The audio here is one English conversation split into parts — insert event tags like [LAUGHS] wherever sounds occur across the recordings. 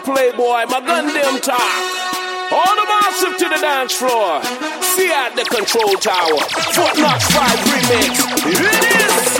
This one don't play, boy. My gun them talk. All the massive to the dance floor. See at the control tower. Fort Knox 5 remix. It is.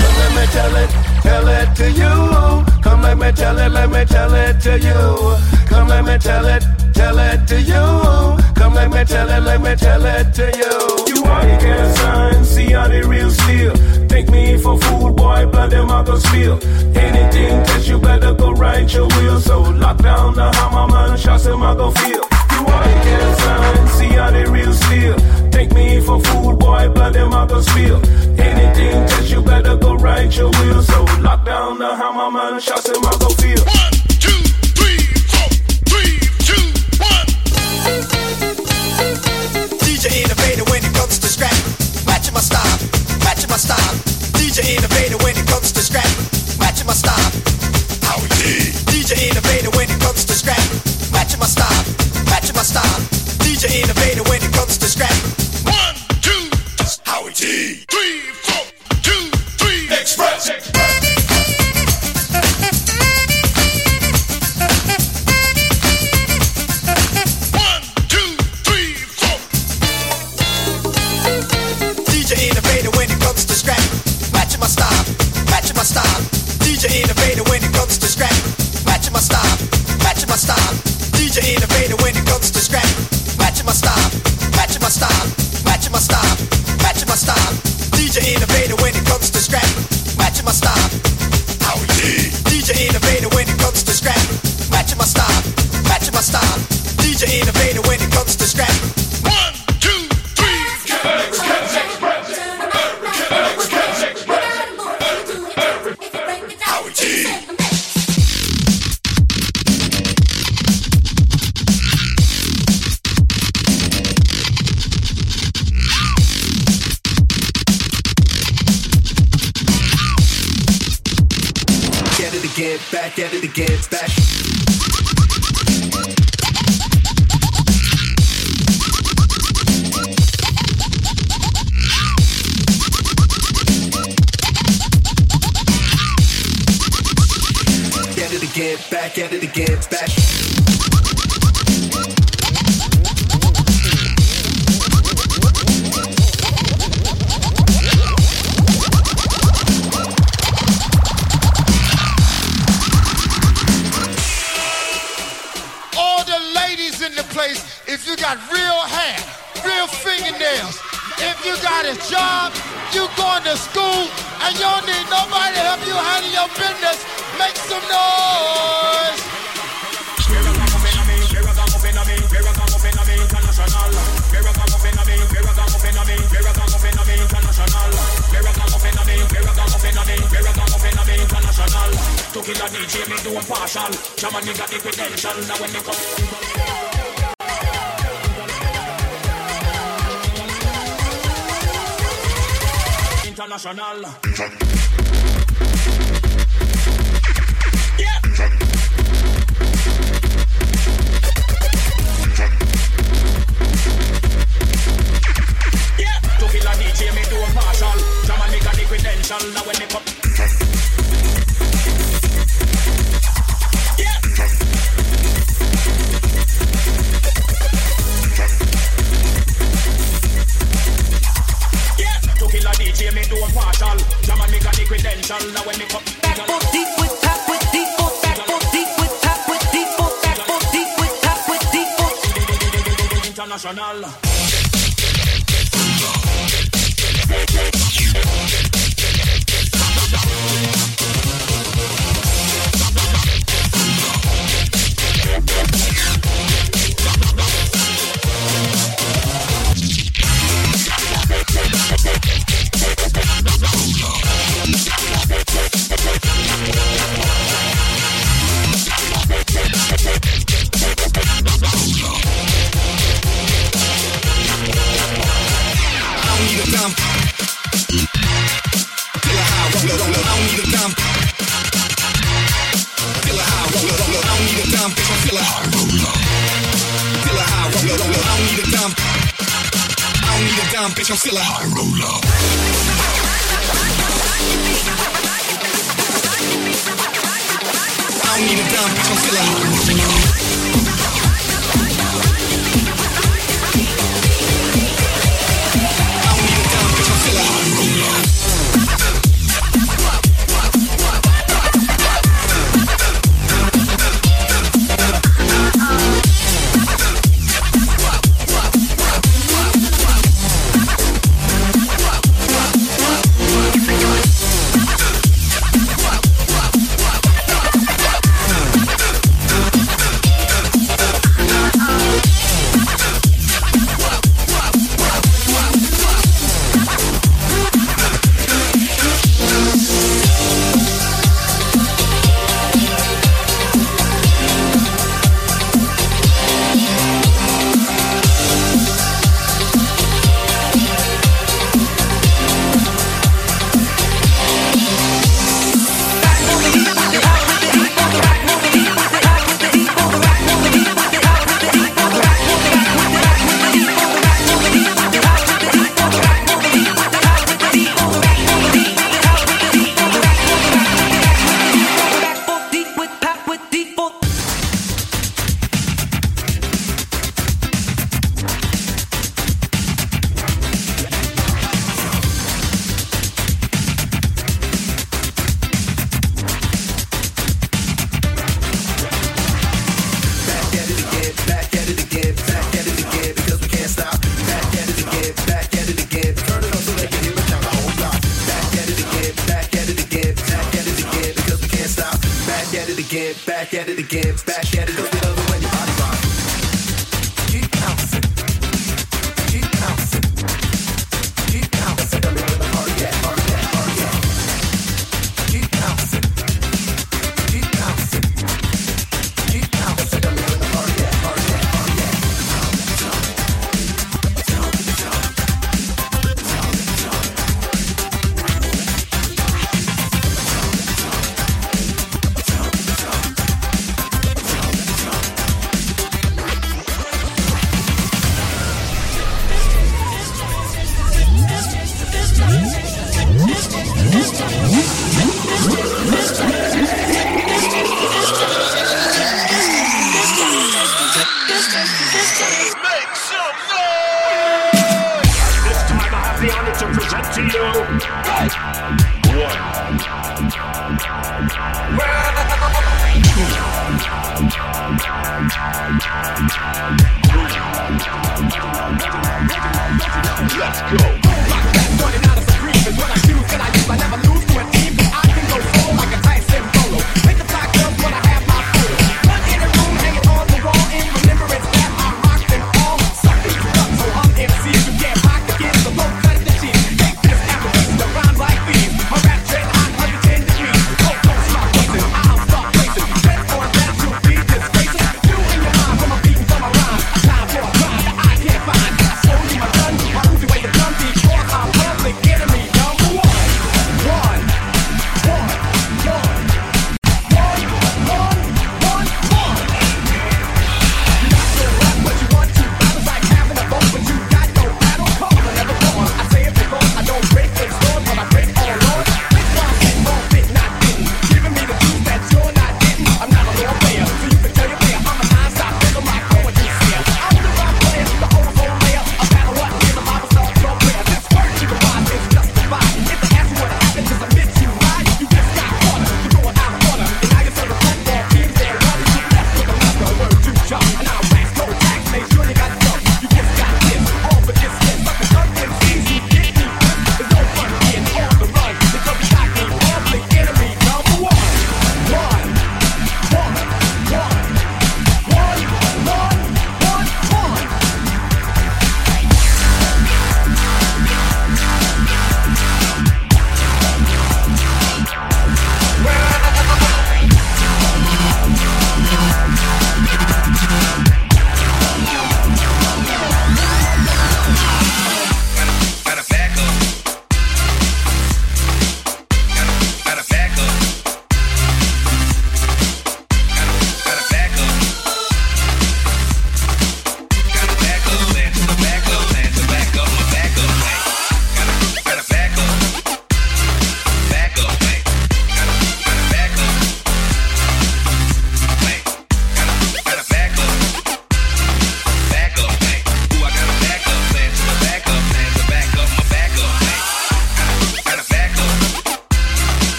Come let me tell it, tell it to you. Come let me tell it, let me tell it to you. Come let me tell it, tell it to you. Come let me tell it, let me tell it to you. You are the gas sign, see how they real steel. Take me for fool, boy, blood them I go spill. Anything test you better go right your wheel. So lock down the hammer man, shots them I go feel. You are the gas sign, see how they real steel. Take me for fool, boy, blood them I go spill. Anything test you better go right your wheel. So lock down the hammer man, shots them I go feel. One, two, three, four, three, two, one. DJ innovator when it comes to scrap. Matching my style, matching my style. It to scrap. Get back at it again, back. Get it again, back at it again, back. Now when me come. International. Need a dime. I'm still a high roller.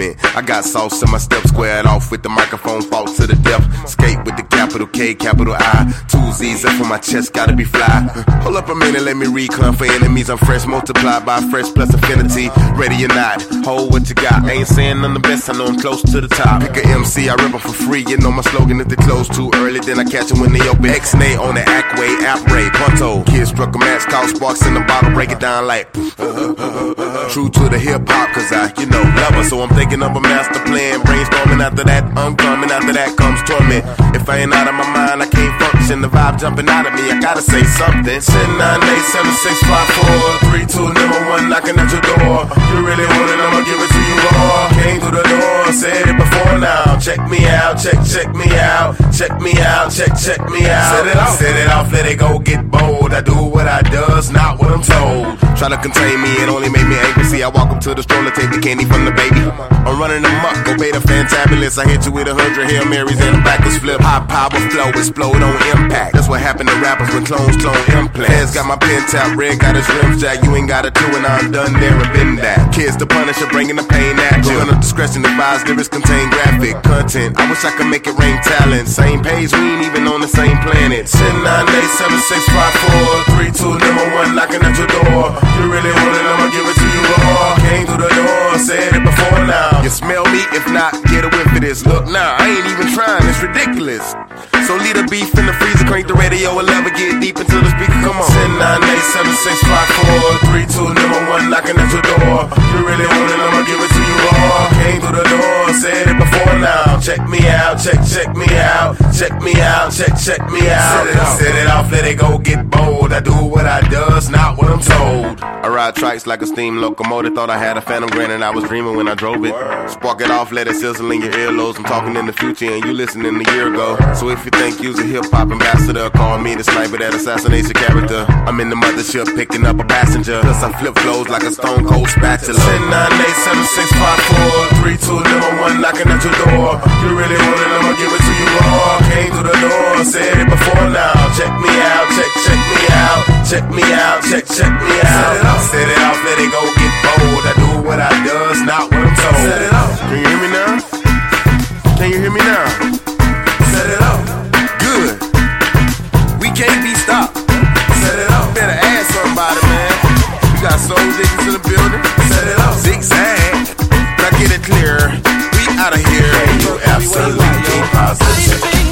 Movement. I got sauce in my step, squared off with the microphone, false to the death. Skate with the capital K, capital I. Two Z's up on my chest, gotta be fly. [LAUGHS] Hold up a minute, let me recon for enemies. I'm fresh, multiplied by fresh plus affinity. Ready or not, hold what you got. Ain't saying I'm the best, I know I'm close to the top. Pick a MC, I rip for free. You know my slogan if they close too early, then I catch catch 'em when they open. X-Nay on the Ackway, app ray, Punto. Kid struck a match, called sparks in the bottle, break it down like. [LAUGHS] Uh-huh. True to the hip hop, cause I, you know, love her. So I'm thinking of a master plan. Brainstorming after that, I'm coming. After that comes torment. If I ain't out of my mind, I can't function. The vibe jumping out of me, I gotta say something. 10, 9, 8, 7, 6, 5, 4, 3, 2, number 1, knocking at your door. You really want it, I'ma give it to you raw. Came through the door, said it before now. Check me out, check, check me out. Check me out, check, check me out. Set it off, set it off, let it go, get bold. I do what I does, not what I'm told. Try to contain me, it only made me angry. See, I walk up to the stroller, take the candy from the baby. I'm running amok, go beta fantabulous. I hit you with a hundred Hail Marys and a backwards flip. High power flow, explode on impact. That's what happened to rappers when clones clone implants. Heads got my pen tap, red got his rims jack. You ain't got a two and I'm done there and been that. Kids the punisher, bringing the pain at you. Under discretion advised, lyrics contain graphic content. I wish I could make it rain talent. Same page, we ain't even on the same planet. 10, 9, 8, 7, 6, 5, 4, 3, 2, number 1, knocking at your door. You really want it, I'ma give it to you raw. Came through the door, said it before now. You smell me? If not, get a whiff of this. Look now, I ain't even trying, it's ridiculous. So leave the beef in the freezer, crank the radio, and never get deep into the speaker. Come on. 10, 9, 8, 7, 6, 5, 4, 3, 2, number 1, knocking at your door. You really want it, I'ma give it to you raw. Came through the door, said it before now. Check me out, check, check me out. Check me out, check, check me out. Set it off, set it off, let it go, get bold. I do what I does, not what I'm told. I ride trikes like a steam locomotive. Thought I had a phantom granted, I was dreaming when I drove it. Spark it off, let it sizzle in your earlobes. I'm talking in the future and you listening a year ago. So if you think you's a hip hop ambassador, call me the sniper that assassinates your character. I'm in the mothership picking up a passenger. Plus I flip flows like a stone cold spatula. 10, 9, 8, 7, 6, 5, 4, 3, 2, number 1, knocking at your door. You really want it, I'ma give it to you raw. Came through the door, said it before now. Check me out, check, check me out. check me out, check, check me out. Set it off, set it off, let it go get bold. I do what I does, not what I'm told. Set it off. Can you hear me now? Can you hear me now? Set it off. Good. We can't be stopped. Set it off. Better ask somebody, man. You got soul niggas in the building. Set it off. Zigzag. Clear. We out of here. You absolutely positive.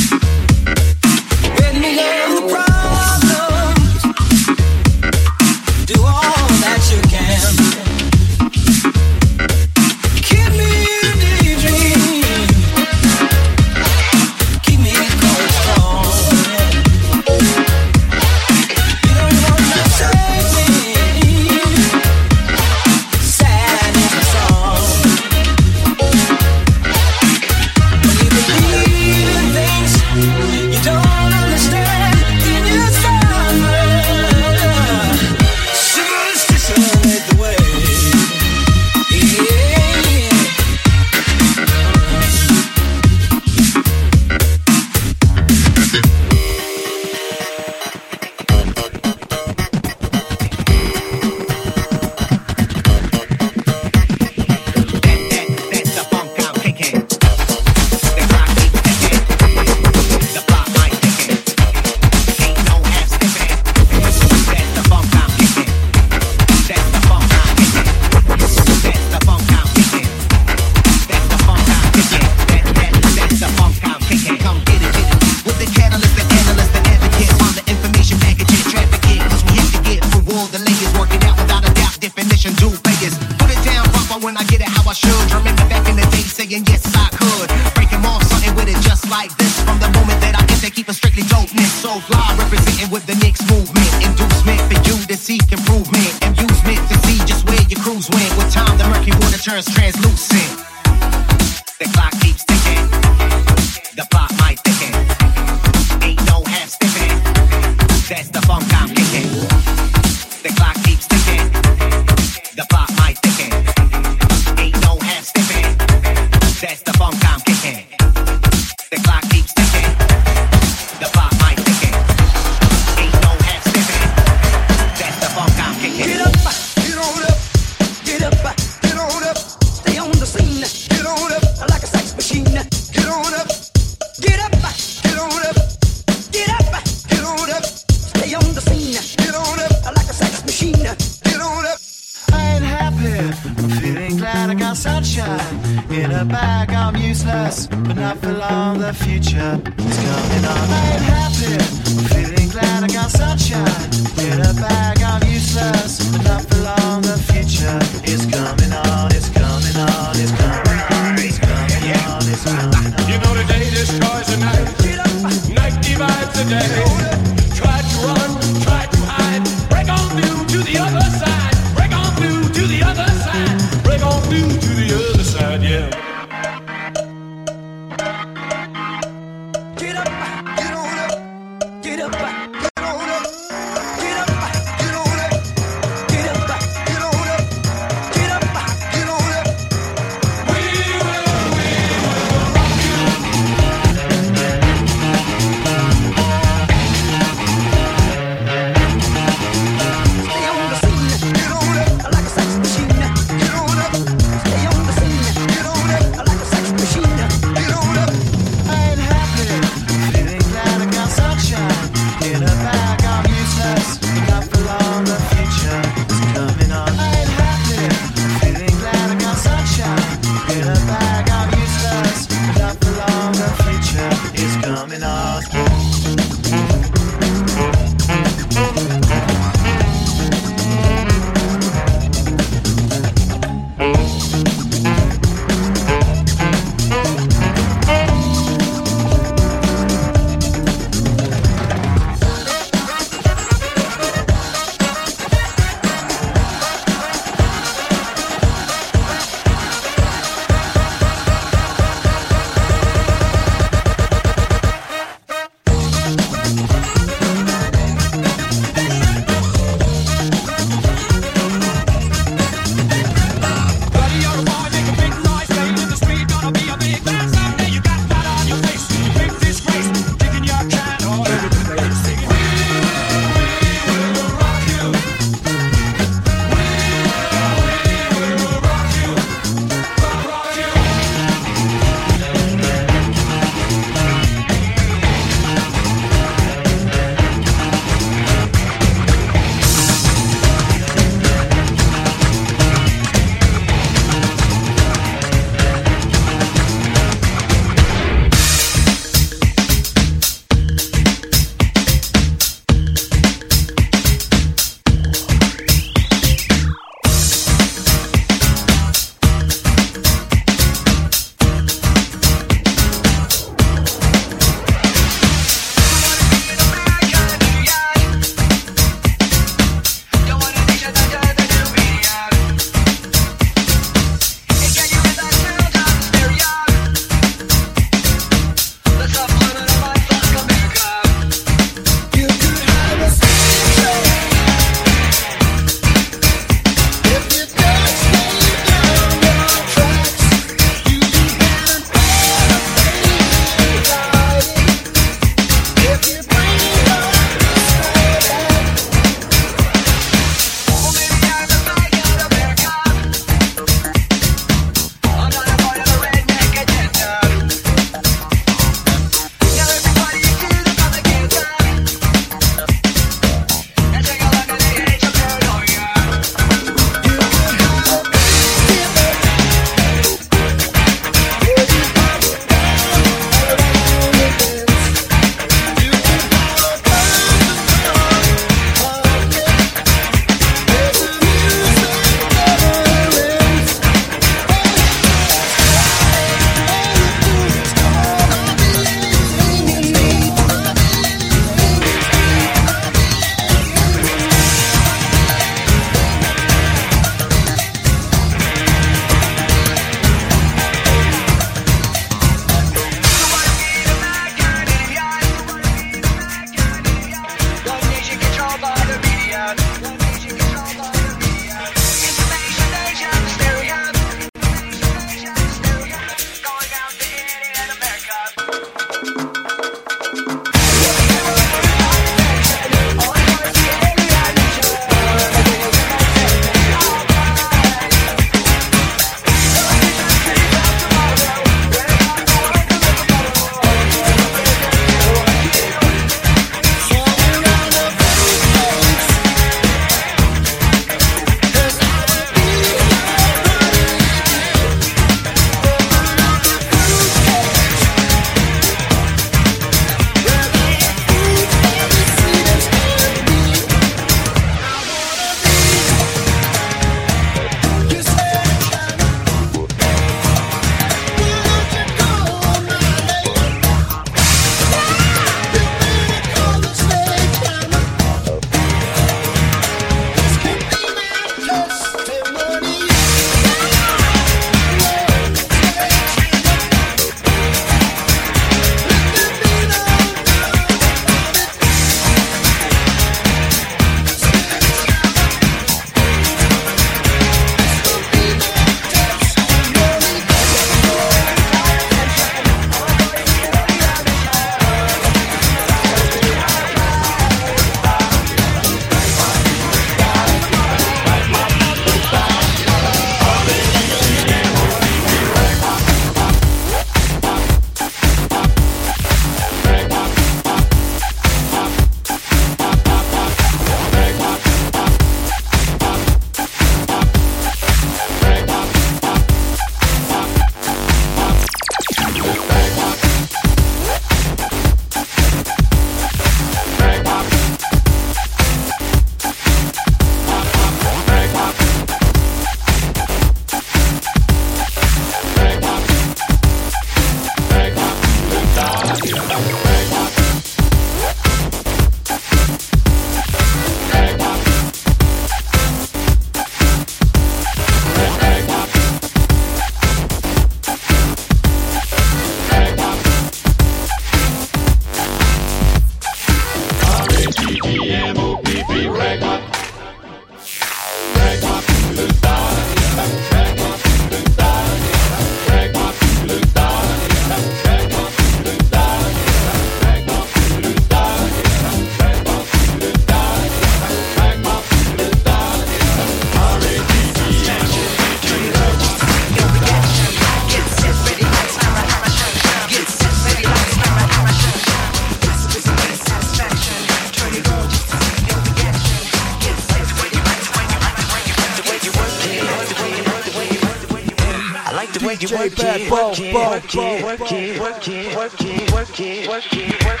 it, work it, work it, work it, work it, work it, work it, work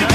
it.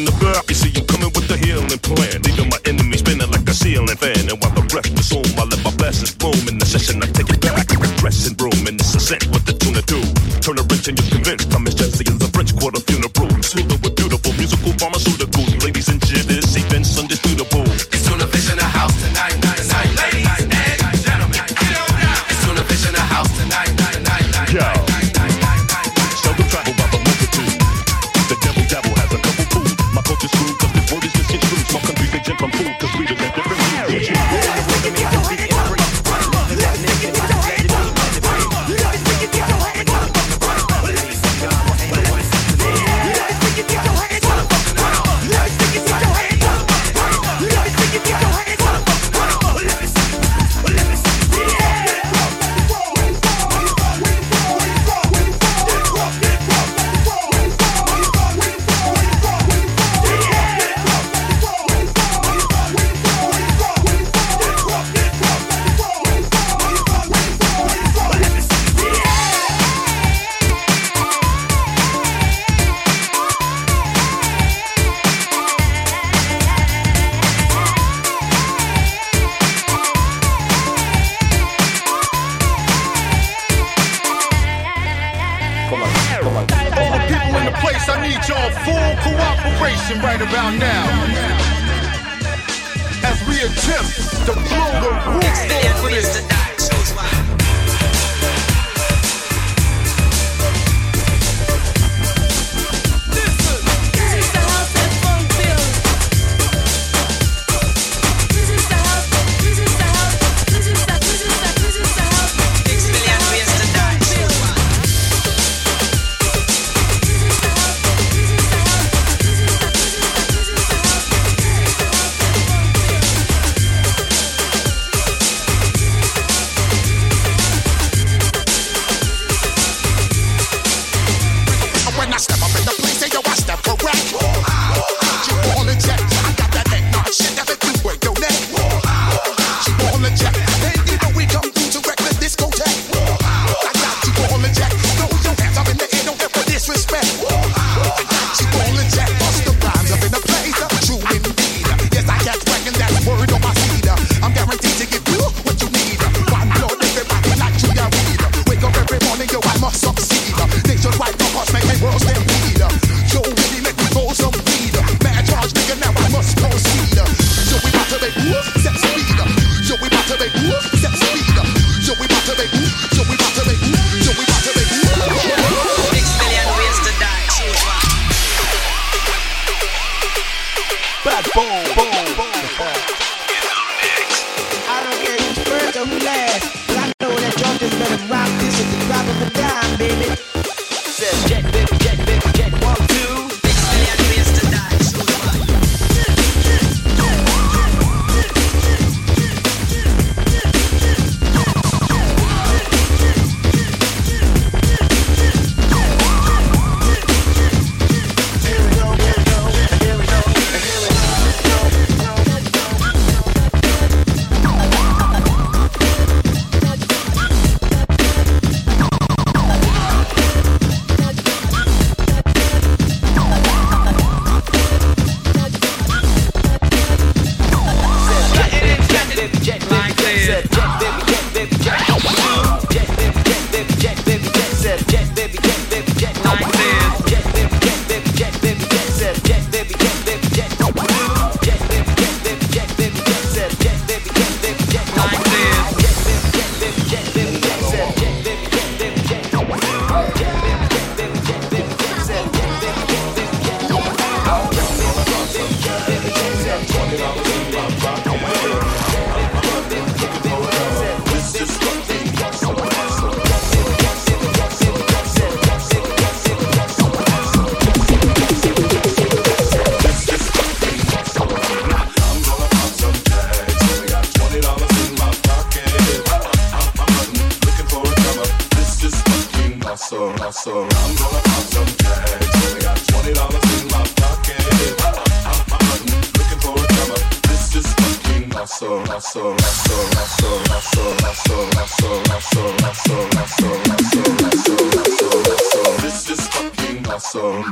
in the back. You see, I'm coming with the healing plan. Leaving my enemies spinning like a ceiling fan. And while the rest is on, I let my blessings bloom. In the session, I take it back. Dressing room, and it's a scent with the tuna too. Turn a wrench and you're convinced. I'm as jazzy as a French quarter funeral. hustle, hustle. I'm gonna pop some tags. Only got twenty dollars in my pocket. I'm hunting, looking for a cover. This is fucking hustle, hustle, hustle, hustle, hustle, hustle, hustle, hustle, hustle, hustle, hustle, hustle, hustle, hustle. This is fucking hustle.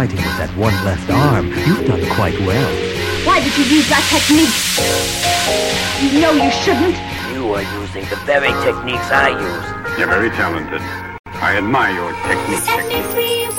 Fighting with that one left arm, you've done quite well. Why did you use that technique? You know you shouldn't. You are using the very techniques I use. You're very talented. I admire your technique. Set me free,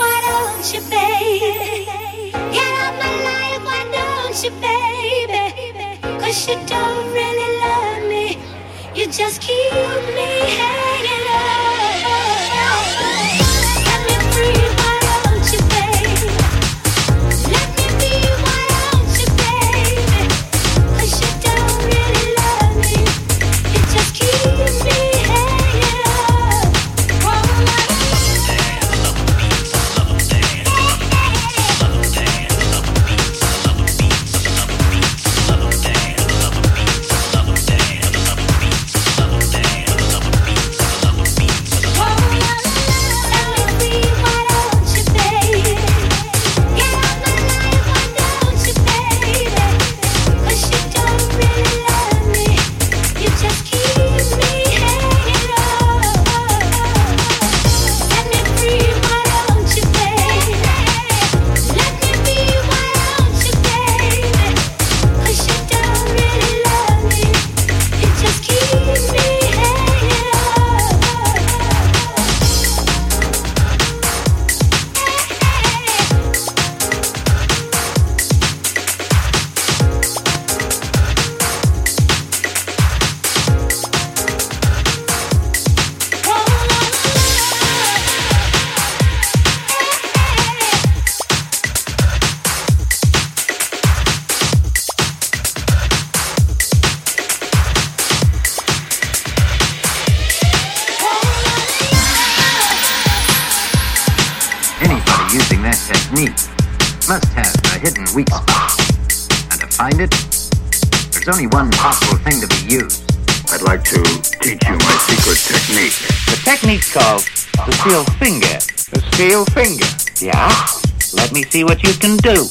see what you can do.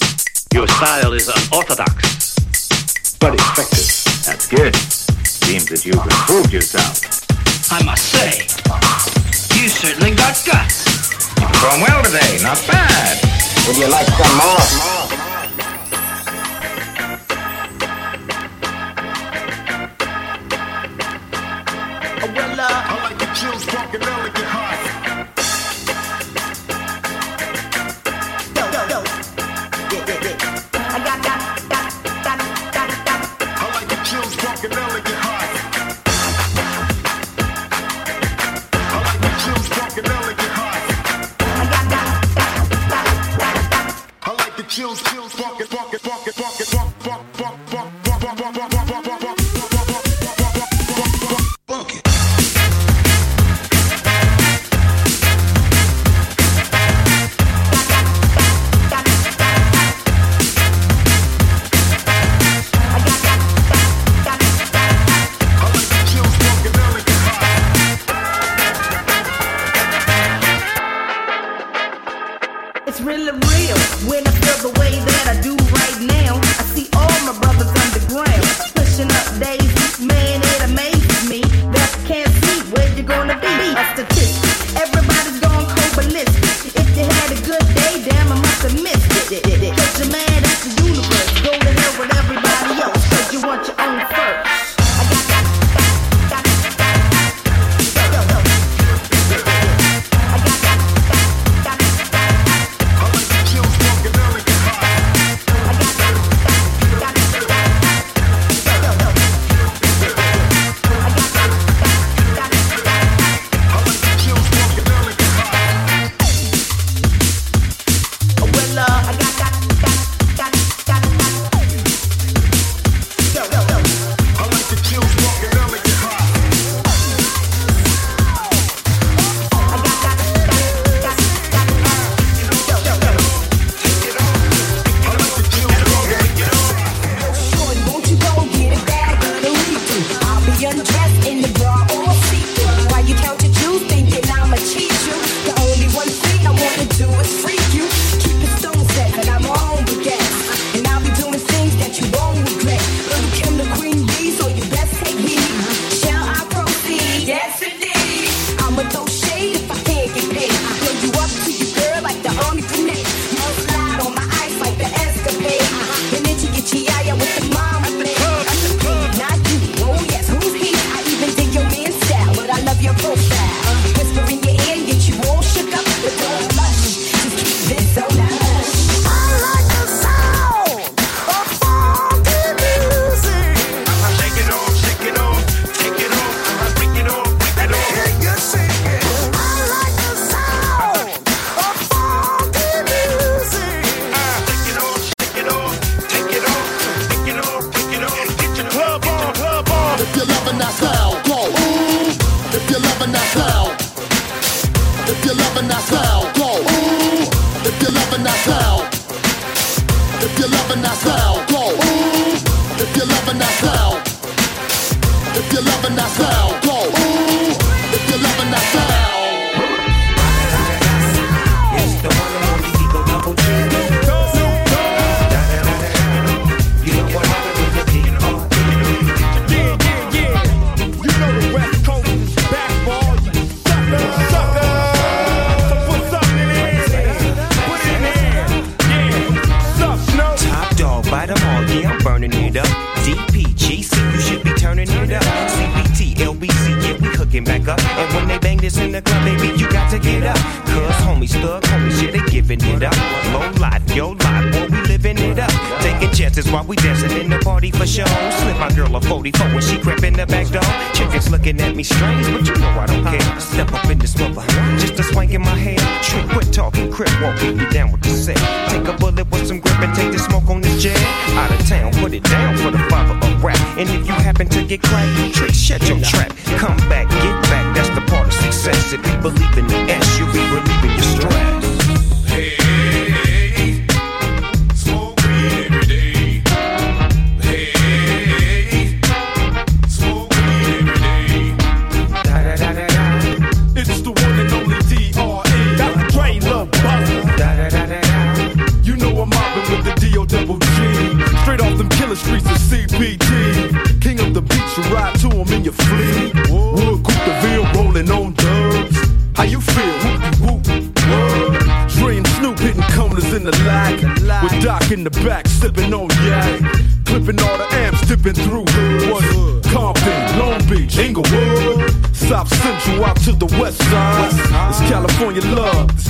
Your style is unorthodox. But effective. That's good. Seems that you've improved yourself. I must say, you certainly got guts. You perform well today. Not bad. Would you like some more? we dancing in the party for show. Slip my girl a 44 when she crept in the back door. Chickens looking at me strange, but you know I don't care. Step up in this mother, just a swank in my head. Trick, quit talking, crip, won't me down with the set. Take a bullet with some grip and take the smoke on the jet. Out of town, put it down for the father of rap. And if you happen to get cracked, trick, shut your trap. Come back, get back, that's the part of success. If you believe in the S, you'll be released.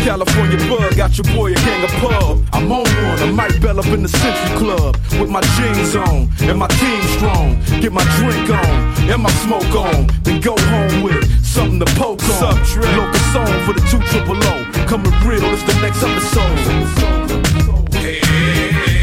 California bug, got your boy a gang of pub. I'm on one, I might bell up in the Century Club with my jeans on and my team strong. Get my drink on and my smoke on, then go home with something to poke on. What's Local song for the two triple O. Coming real, it's the next episode. Hey.